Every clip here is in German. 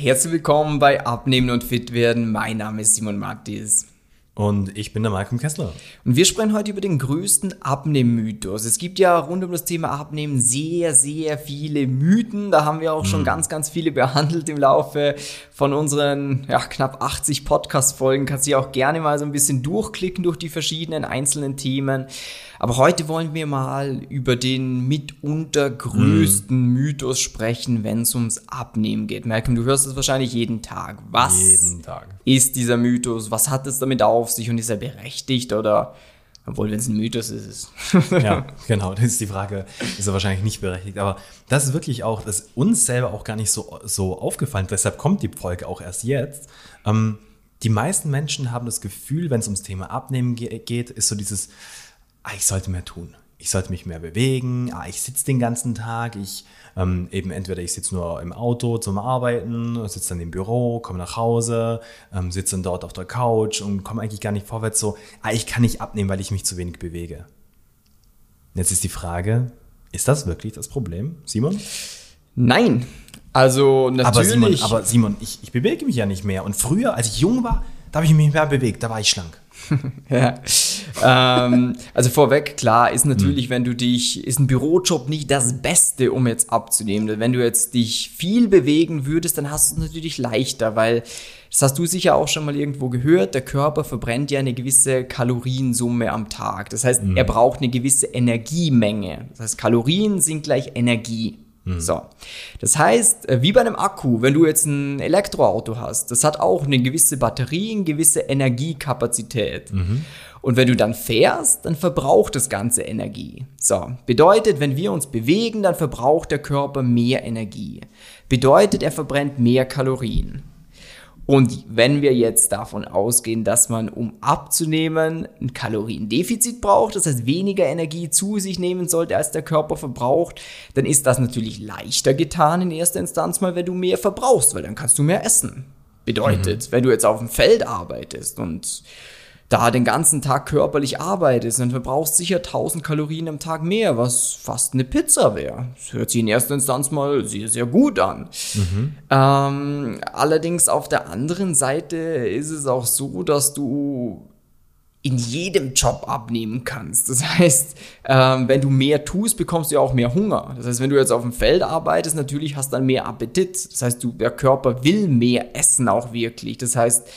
Herzlich willkommen bei Abnehmen und Fit werden. Mein Name ist Simon Mattis. Und ich bin der Malcolm Kessler. Und wir sprechen heute über den größten Abnehmmythos. Es gibt ja rund um das Thema Abnehmen sehr, sehr viele Mythen. Da haben wir auch schon mhm. ganz, ganz viele behandelt im Laufe von unseren ja, knapp 80 Podcast-Folgen. Kannst du auch gerne mal so ein bisschen durchklicken durch die verschiedenen einzelnen Themen. Aber heute wollen wir mal über den mitunter größten mm. Mythos sprechen, wenn es ums Abnehmen geht. Malcolm, du hörst es wahrscheinlich jeden Tag. Was jeden Tag. ist dieser Mythos? Was hat es damit auf sich und ist er berechtigt oder obwohl, wenn es ein Mythos ist, ist ja, genau, das ist die Frage, ist er wahrscheinlich nicht berechtigt. Aber das ist wirklich auch, das ist uns selber auch gar nicht so, so aufgefallen. Deshalb kommt die Folge auch erst jetzt. Ähm, die meisten Menschen haben das Gefühl, wenn es ums Thema Abnehmen geht, ist so dieses, ah, ich sollte mehr tun. Ich sollte mich mehr bewegen. Ah, ich sitze den ganzen Tag. Ich ähm, eben entweder ich sitze nur im Auto zum Arbeiten, sitze dann im Büro, komme nach Hause, ähm, sitze dann dort auf der Couch und komme eigentlich gar nicht vorwärts. So, ah, ich kann nicht abnehmen, weil ich mich zu wenig bewege. Jetzt ist die Frage, ist das wirklich das Problem, Simon? Nein. Also natürlich. Aber Simon, aber Simon ich, ich bewege mich ja nicht mehr. Und früher, als ich jung war, da habe ich mich mehr bewegt, da war ich schlank. ja. ähm, also vorweg, klar, ist natürlich, mhm. wenn du dich, ist ein Bürojob nicht das Beste, um jetzt abzunehmen. Wenn du jetzt dich viel bewegen würdest, dann hast du es natürlich leichter, weil das hast du sicher auch schon mal irgendwo gehört, der Körper verbrennt ja eine gewisse Kaloriensumme am Tag. Das heißt, mhm. er braucht eine gewisse Energiemenge. Das heißt, Kalorien sind gleich Energie. Mhm. So. Das heißt, äh, wie bei einem Akku, wenn du jetzt ein Elektroauto hast, das hat auch eine gewisse Batterie, eine gewisse Energiekapazität. Mhm. Und wenn du dann fährst, dann verbraucht das Ganze Energie. So. Bedeutet, wenn wir uns bewegen, dann verbraucht der Körper mehr Energie. Bedeutet, er verbrennt mehr Kalorien. Und wenn wir jetzt davon ausgehen, dass man, um abzunehmen, ein Kaloriendefizit braucht, das heißt weniger Energie zu sich nehmen sollte, als der Körper verbraucht, dann ist das natürlich leichter getan in erster Instanz mal, wenn du mehr verbrauchst, weil dann kannst du mehr essen. Bedeutet, mhm. wenn du jetzt auf dem Feld arbeitest und da den ganzen Tag körperlich arbeitest, dann verbrauchst sicher 1000 Kalorien am Tag mehr, was fast eine Pizza wäre. Das hört sich in erster Instanz mal sehr, sehr gut an. Mhm. Ähm, allerdings auf der anderen Seite ist es auch so, dass du in jedem Job abnehmen kannst. Das heißt, ähm, wenn du mehr tust, bekommst du ja auch mehr Hunger. Das heißt, wenn du jetzt auf dem Feld arbeitest, natürlich hast du dann mehr Appetit. Das heißt, du, der Körper will mehr essen auch wirklich. Das heißt,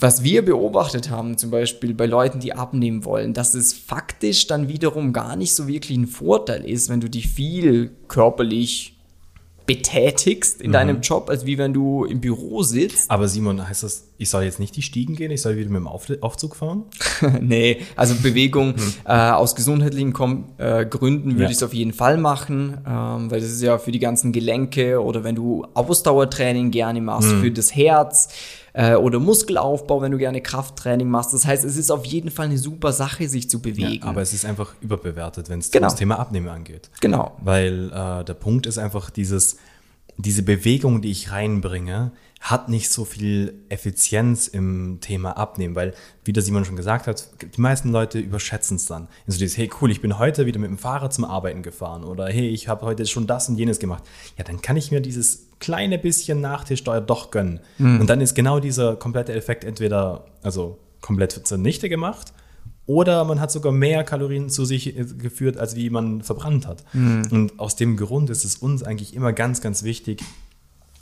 was wir beobachtet haben, zum Beispiel bei Leuten, die abnehmen wollen, dass es faktisch dann wiederum gar nicht so wirklich ein Vorteil ist, wenn du dich viel körperlich betätigst in mhm. deinem Job, als wie wenn du im Büro sitzt. Aber Simon, heißt das, ich soll jetzt nicht die Stiegen gehen, ich soll wieder mit dem Auf Aufzug fahren? nee, also Bewegung mhm. äh, aus gesundheitlichen Kom äh, Gründen würde ja. ich es auf jeden Fall machen, ähm, weil das ist ja für die ganzen Gelenke oder wenn du Ausdauertraining gerne machst, mhm. für das Herz äh, oder Muskelaufbau, wenn du gerne Krafttraining machst. Das heißt, es ist auf jeden Fall eine super Sache, sich zu bewegen. Ja, aber es ist einfach überbewertet, wenn es genau. das Thema Abnehmen angeht. Genau. Weil äh, der Punkt ist einfach dieses, diese Bewegung, die ich reinbringe, hat nicht so viel Effizienz im Thema Abnehmen, weil, wie der Simon schon gesagt hat, die meisten Leute überschätzen es dann. Also dieses, hey cool, ich bin heute wieder mit dem Fahrrad zum Arbeiten gefahren oder hey, ich habe heute schon das und jenes gemacht. Ja, dann kann ich mir dieses kleine bisschen Nachtischsteuer doch gönnen. Mhm. Und dann ist genau dieser komplette Effekt entweder also komplett zunichte gemacht oder man hat sogar mehr Kalorien zu sich äh, geführt, als wie man verbrannt hat. Mhm. Und aus dem Grund ist es uns eigentlich immer ganz, ganz wichtig,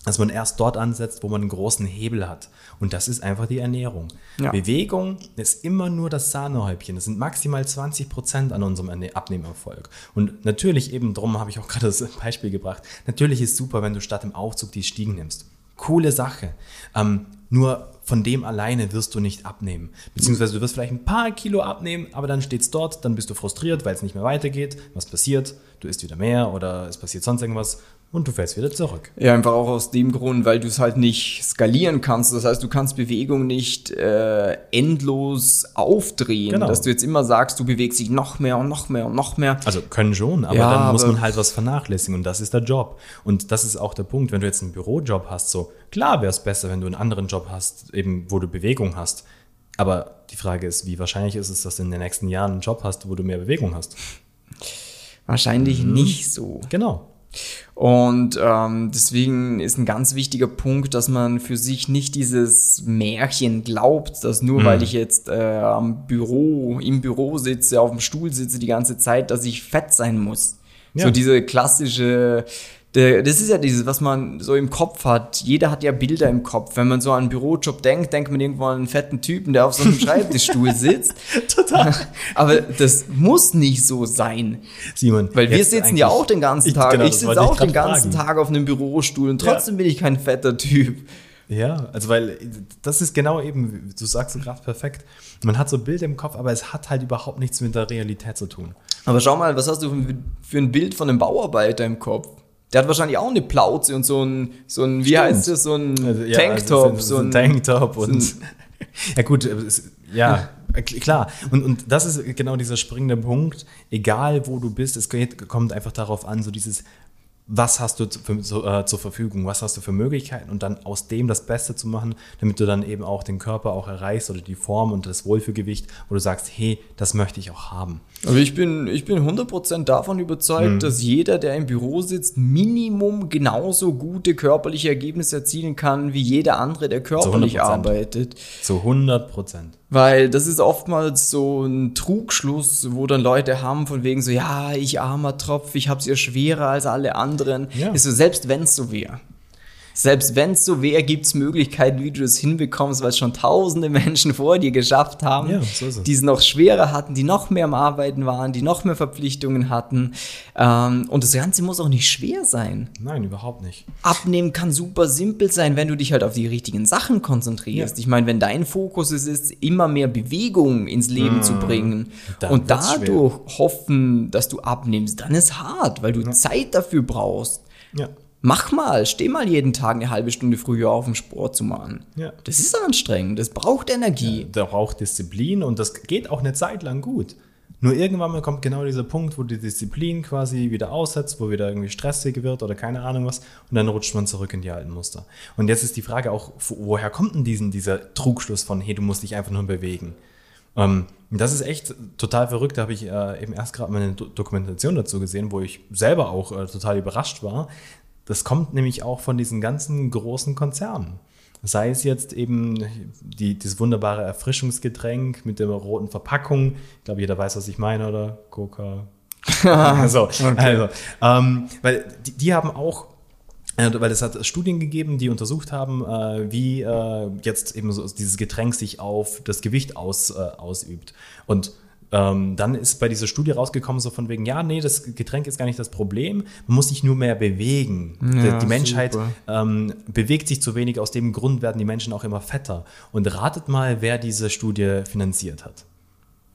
dass man erst dort ansetzt, wo man einen großen Hebel hat. Und das ist einfach die Ernährung. Ja. Bewegung ist immer nur das Sahnehäubchen. Das sind maximal 20 Prozent an unserem Abnehmerfolg. Und natürlich eben drum habe ich auch gerade das Beispiel gebracht. Natürlich ist super, wenn du statt im Aufzug die Stiegen nimmst. Coole Sache. Ähm, nur von dem alleine wirst du nicht abnehmen. Beziehungsweise du wirst vielleicht ein paar Kilo abnehmen, aber dann steht es dort, dann bist du frustriert, weil es nicht mehr weitergeht. Was passiert? Du isst wieder mehr oder es passiert sonst irgendwas und du fällst wieder zurück. Ja, einfach auch aus dem Grund, weil du es halt nicht skalieren kannst. Das heißt, du kannst Bewegung nicht äh, endlos aufdrehen, genau. dass du jetzt immer sagst, du bewegst dich noch mehr und noch mehr und noch mehr. Also können schon, aber ja, dann muss man halt was vernachlässigen und das ist der Job. Und das ist auch der Punkt, wenn du jetzt einen Bürojob hast, so klar wäre es besser, wenn du einen anderen Job hast, eben wo du Bewegung hast. Aber die Frage ist, wie wahrscheinlich ist es, dass du in den nächsten Jahren einen Job hast, wo du mehr Bewegung hast? Wahrscheinlich mhm. nicht so. Genau. Und ähm, deswegen ist ein ganz wichtiger Punkt, dass man für sich nicht dieses Märchen glaubt, dass nur weil ich jetzt äh, am Büro, im Büro sitze, auf dem Stuhl sitze die ganze Zeit, dass ich fett sein muss. Ja. So diese klassische Das ist ja dieses, was man so im Kopf hat. Jeder hat ja Bilder im Kopf. Wenn man so an einen Bürojob denkt, denkt man irgendwo an einen fetten Typen, der auf so einem Schreibtischstuhl sitzt. Total. Aber das muss nicht so sein. Simon. Weil wir sitzen ja auch den ganzen Ich- Tag. genau, ich sitze ich auch den ganzen fragen. Tag auf einem Bürostuhl und trotzdem bin ich kein fetter Typ. Ja, also weil das ist genau eben, du sagst gerade perfekt. Man hat so Bilder im Kopf, aber es hat halt überhaupt nichts mit der Realität zu tun. Aber schau mal, was hast du für- für ein Bild von einem Bauarbeiter im Kopf? Der hat wahrscheinlich auch eine Plauze und so ein, so ein wie Stimmt. heißt das, so ein Also, ja, Tanktop. also, so ein, Tanktop und so ja gut, ja klar. Und, und das ist genau dieser springende Punkt. Egal wo du bist, es kommt einfach darauf an, so dieses was hast du zu, für, so, äh, zur Verfügung, was hast du für Möglichkeiten und dann aus dem das Beste zu machen, damit du dann eben auch den Körper auch erreichst oder die Form und das Wohlfühlgewicht, wo du sagst, hey, das möchte ich auch haben. Aber ich bin, ich bin 100% davon überzeugt, Mhm. dass jeder, der im Büro sitzt, Minimum genauso gute körperliche Ergebnisse erzielen kann, wie jeder andere, der körperlich 100%. arbeitet. Zu 100 Prozent. Weil das ist oftmals so ein Trugschluss, wo dann Leute haben von wegen so, ja, ich armer Tropf, ich hab's ja schwerer als alle anderen. Ja. Ist so, selbst wenn's so wäre. Selbst wenn's so wäre, gibt's Möglichkeiten, wie du das hinbekommst, weil es schon tausende Menschen vor dir geschafft haben, Ja, so ist es. die es noch schwerer hatten, die noch mehr am Arbeiten waren, die noch mehr Verpflichtungen hatten. Ähm, und das Ganze muss auch nicht schwer sein. Nein, überhaupt nicht. Abnehmen kann super simpel sein, wenn du dich halt auf die richtigen Sachen konzentrierst. Ja. Ich meine, wenn dein Fokus es ist, immer mehr Bewegung ins Leben zu bringen Dann und dadurch hoffen, dass du abnimmst, dann ist hart, weil du Zeit dafür brauchst. Ja. Mach mal, steh mal jeden Tag eine halbe Stunde früher auf, um Sport zu machen. Ja. Das ist anstrengend, das braucht Energie. Da braucht Disziplin und das geht auch eine Zeit lang gut. Nur irgendwann mal kommt genau dieser Punkt, wo die Disziplin quasi wieder aussetzt, wo wieder irgendwie stressig wird oder keine Ahnung was und dann rutscht man zurück in die alten Muster. Und jetzt ist die Frage auch, wo- woher kommt denn diesen, dieser Trugschluss von, hey, du musst dich einfach nur bewegen? Ähm, das ist echt total verrückt. Da habe ich äh, eben erst gerade mal eine Do Dokumentation dazu gesehen, wo ich selber auch äh, total überrascht war. Das kommt nämlich auch von diesen ganzen großen Konzernen. Sei es jetzt eben die, dieses wunderbare Erfrischungsgetränk mit der roten Verpackung. Ich glaube, jeder weiß, was ich meine, oder? Coca. so, also, ähm, weil die, die haben auch äh, weil es hat Studien gegeben, die untersucht haben, äh, wie äh, jetzt eben so dieses Getränk sich auf das Gewicht aus, ausübt. Und ähm, dann ist bei dieser Studie rausgekommen, so von wegen, ja, nee, das Getränk ist gar nicht das Problem, man muss sich nur mehr bewegen. Ja, die, die Menschheit ähm, bewegt sich zu wenig, aus dem Grund werden die Menschen auch immer fetter. Und ratet mal, wer diese Studie finanziert hat.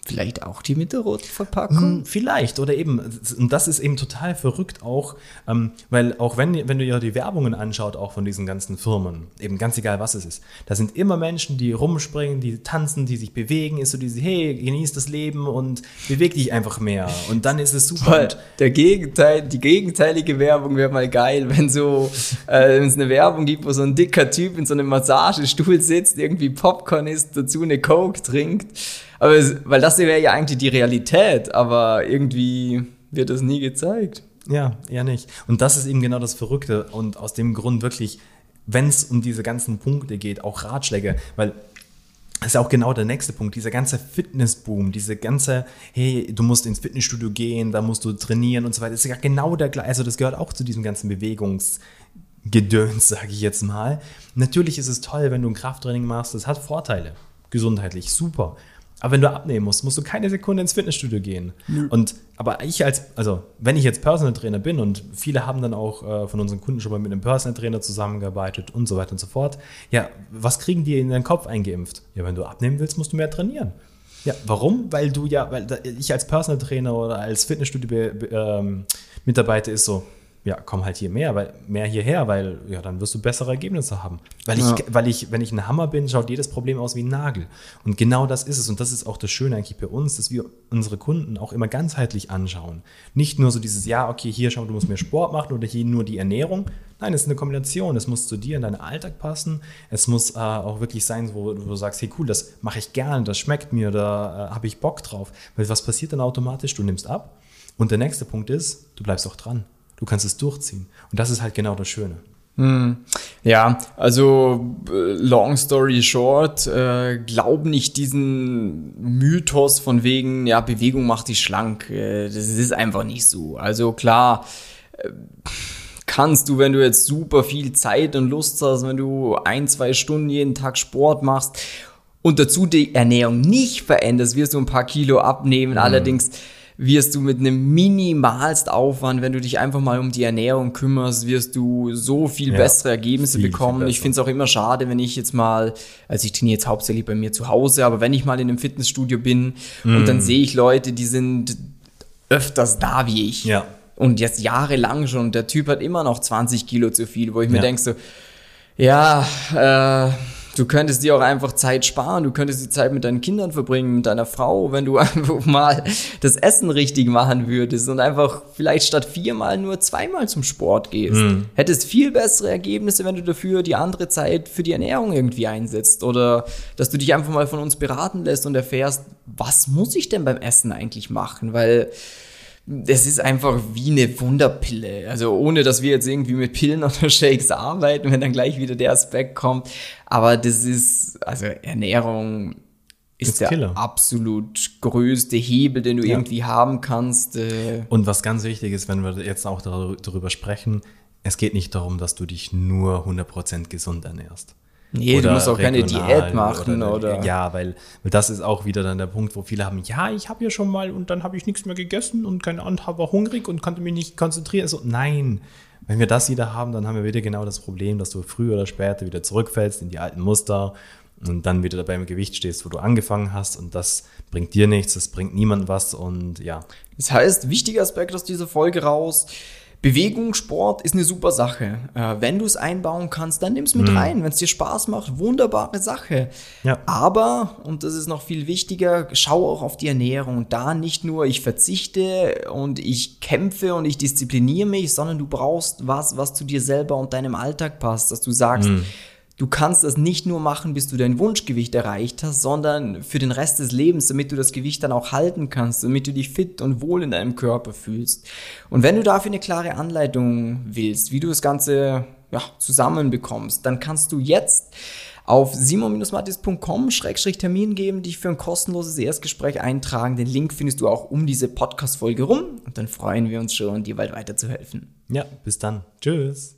Vielleicht auch die mit der roten Verpackung? Hm, Vielleicht oder eben, und das ist eben total verrückt auch, ähm, weil auch wenn, wenn du dir die Werbungen anschaut, auch von diesen ganzen Firmen, eben ganz egal was es ist, da sind immer Menschen, die rumspringen, die tanzen, die sich bewegen, ist so diese, hey, genieß das Leben und beweg dich einfach mehr und dann ist es super. Der Gegenteil, die gegenteilige Werbung wäre mal geil, wenn so, äh, wenn es eine Werbung gibt, wo so ein dicker Typ in so einem Massagestuhl sitzt, irgendwie Popcorn isst, dazu eine Coke trinkt. Aber weil das wäre ja eigentlich die Realität, aber irgendwie wird das nie gezeigt. Ja, eher nicht. Und das ist eben genau das Verrückte. Und aus dem Grund wirklich, wenn es um diese ganzen Punkte geht, auch Ratschläge, weil das ist ja auch genau der nächste Punkt, dieser ganze Fitnessboom, diese ganze, hey, du musst ins Fitnessstudio gehen, da musst du trainieren und so weiter, ist ja genau der gleiche, also das gehört auch zu diesem ganzen Bewegungsgedöns, sage ich jetzt mal. Natürlich ist es toll, wenn du ein Krafttraining machst, das hat Vorteile, gesundheitlich, super. Aber wenn du abnehmen musst, musst du keine Sekunde ins Fitnessstudio gehen. Und aber ich als, also wenn ich jetzt Personal Trainer bin und viele haben dann auch äh, von unseren Kunden schon mal mit einem Personal Trainer zusammengearbeitet und so weiter und so fort. Ja, was kriegen die in den Kopf eingeimpft? Ja, wenn du abnehmen willst, musst du mehr trainieren. Ja, warum? Weil du ja, weil ich als Personal Trainer oder als Fitnessstudio-Mitarbeiter ist so, ja, komm halt hier mehr, weil mehr hierher, weil ja, dann wirst du bessere Ergebnisse haben. Weil ich, Ja. weil ich, wenn ich ein Hammer bin, schaut jedes Problem aus wie ein Nagel. Und genau das ist es. Und das ist auch das Schöne eigentlich bei uns, dass wir unsere Kunden auch immer ganzheitlich anschauen. Nicht nur so dieses, ja, okay, hier schau, du musst mehr Sport machen oder hier nur die Ernährung. Nein, es ist eine Kombination. Es muss zu dir in deinen Alltag passen. Es muss äh, auch wirklich sein, wo, wo du sagst, hey cool, das mache ich gerne, das schmeckt mir, da äh, habe ich Bock drauf. Weil was passiert dann automatisch? Du nimmst ab. Und der nächste Punkt ist, du bleibst auch dran. Du kannst es durchziehen. Und das ist halt genau das Schöne. Ja, also äh, long story short, äh, glaub nicht diesen Mythos von wegen, ja, Bewegung macht dich schlank. Äh, das ist einfach nicht so. Also klar, äh, kannst du, wenn du jetzt super viel Zeit und Lust hast, wenn du ein, zwei Stunden jeden Tag Sport machst und dazu die Ernährung nicht veränderst, wirst du ein paar Kilo abnehmen. Allerdings wirst du mit einem minimalst Aufwand, wenn du dich einfach mal um die Ernährung kümmerst, wirst du so viel Ja, bessere Ergebnisse viel, viel bekommen. ich besser. finde es auch immer schade, wenn ich jetzt mal, also ich trainiere jetzt hauptsächlich bei mir zu Hause, aber wenn ich mal in einem Fitnessstudio bin und Mm. dann sehe ich Leute, die sind öfters da wie ich. Ja. Und jetzt jahrelang schon. Und der Typ hat immer noch 20 Kilo zu viel, wo ich mir Ja. denke so, ja, äh, du könntest dir auch einfach Zeit sparen. Du könntest die Zeit mit deinen Kindern verbringen, mit deiner Frau, wenn du einfach mal das Essen richtig machen würdest und einfach vielleicht statt viermal nur zweimal zum Sport gehst. Mhm. Hättest viel bessere Ergebnisse, wenn du dafür die andere Zeit für die Ernährung irgendwie einsetzt. Oder dass du dich einfach mal von uns beraten lässt und erfährst, was muss ich denn beim Essen eigentlich machen? Weil es ist einfach wie eine Wunderpille. Also ohne, dass wir jetzt irgendwie mit Pillen oder Shakes arbeiten, wenn dann gleich wieder der Aspekt kommt. Aber das ist, also Ernährung ist der Killer. absolut größte Hebel, den du Ja. irgendwie haben kannst. Äh, Und was ganz wichtig ist, wenn wir jetzt auch dar- darüber sprechen, es geht nicht darum, dass du dich nur 100% gesund ernährst. Nee, du Oder musst auch keine Diät machen oder, Ja, weil, weil das ist auch wieder dann der Punkt, wo viele haben, ja, ich habe ja schon mal und dann habe ich nichts mehr gegessen und keine Ahnung, war hungrig und konnte mich nicht konzentrieren. So, nein, wenn wir das wieder haben, dann haben wir wieder genau das Problem, dass du früher oder später wieder zurückfällst in die alten Muster und dann wieder beim Gewicht stehst, wo du angefangen hast und das bringt dir nichts, das bringt niemand was und ja, Das heißt, wichtiger Aspekt aus dieser Folge raus. Bewegung, Sport ist eine super Sache. Äh, wenn du es einbauen kannst, dann nimm es mit rein. Wenn es dir Spaß macht, wunderbare Sache. Ja. Aber, und das ist noch viel wichtiger, schau auch auf die Ernährung. Da nicht nur ich verzichte und ich kämpfe und ich diszipliniere mich, sondern du brauchst was, was zu dir selber und deinem Alltag passt. Dass du sagst, Du kannst das nicht nur machen, bis du dein Wunschgewicht erreicht hast, sondern für den Rest des Lebens, damit du das Gewicht dann auch halten kannst, damit du dich fit und wohl in deinem Körper fühlst. Und wenn du dafür eine klare Anleitung willst, wie du das Ganze ja, zusammenbekommst, dann kannst du jetzt auf simon-mattis.com-termin geben, dich für ein kostenloses Erstgespräch eintragen. Den Link findest du auch um diese Podcast-Folge rum und dann freuen wir uns schon, dir bald weiterzuhelfen. ja, bis dann. Tschüss.